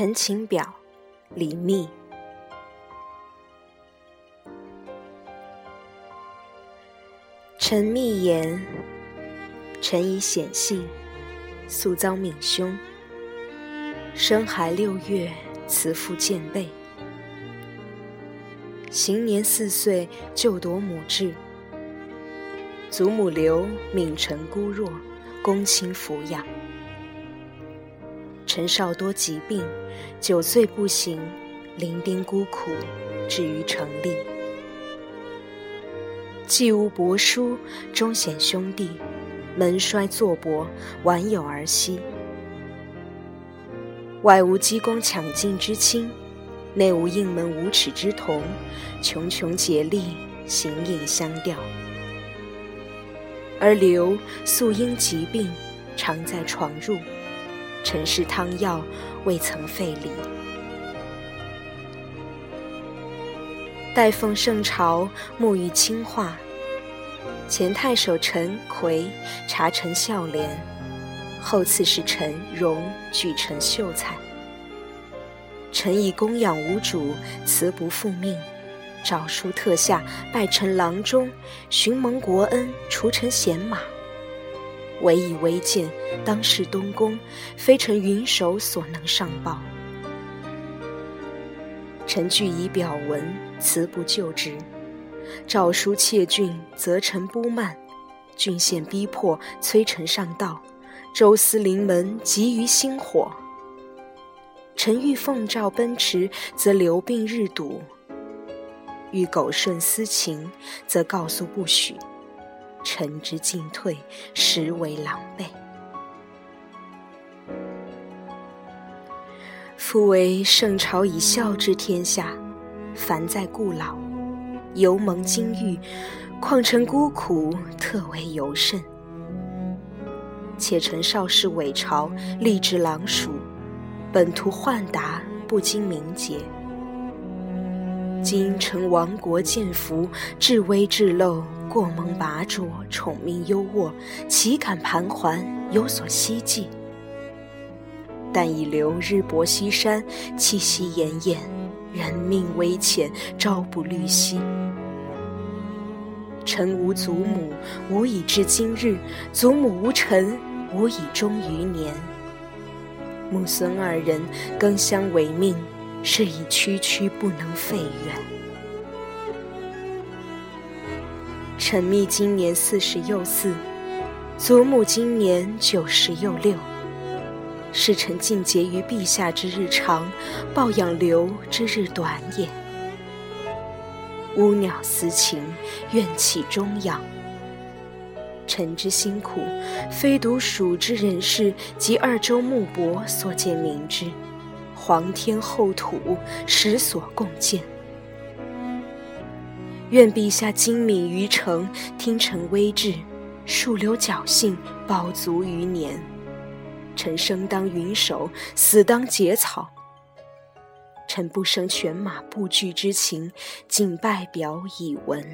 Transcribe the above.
陈情表》李密。臣密言：臣以显性，素遭闵凶。生孩六月，慈父见背。行年四岁，就夺母志。祖母刘闵臣孤弱，公亲抚养。陈少多疾病，九岁不行，伶仃孤苦，至于成立。既无伯叔，终显兄弟，门衰祚薄，晚有儿息。外无积功抢进之亲，内无应门无耻之童，穷穷竭力，形影相吊。而刘素因疾病，常在床褥。陈氏汤药未曾废离。待奉圣朝，沐浴清化。前太守陈馗察臣孝廉，后刺史陈荣举臣秀才。臣以供养无主，辞不复命。诏书特下，拜臣郎中，寻蒙国恩，除臣贤马。唯以微贱，当世东宫，非臣云手所能上报。臣据以表文，辞不就职。诏书窃郡，责臣不慢。郡县逼迫，催臣上道。周司临门，急于星火。臣欲奉诏奔驰，则留病日笃；欲苟顺私情，则告诉不许。臣之进退，实为狼狈。夫为圣朝以孝治天下，凡在故老，犹蒙金玉，况臣孤苦，特为尤甚。且臣少侍伪朝，立志郎署，本图宦达，不经名节。今臣亡国见福，至危至陋。过蒙拔擢，宠命优渥，岂敢盘桓，有所希冀？但以留日薄西山，气息奄奄，人命危浅，朝不虑夕。臣无祖母，无以至今日；祖母无臣，无以终余年。母孙二人更相违命，是以区区不能废远。臣密今年四十又四，祖母今年九十又六。是臣尽节于陛下之日长，抱养刘之日短也。乌鸟私情，怨气终养。臣之辛苦，非独蜀之人士及二州牧伯所见明之，皇天厚土，实所共鉴。愿陛下精敏于诚，听臣微志，树留侥幸，保足余年。臣生当云手，死当结草。臣不生犬马不惧之情，谨拜表以闻。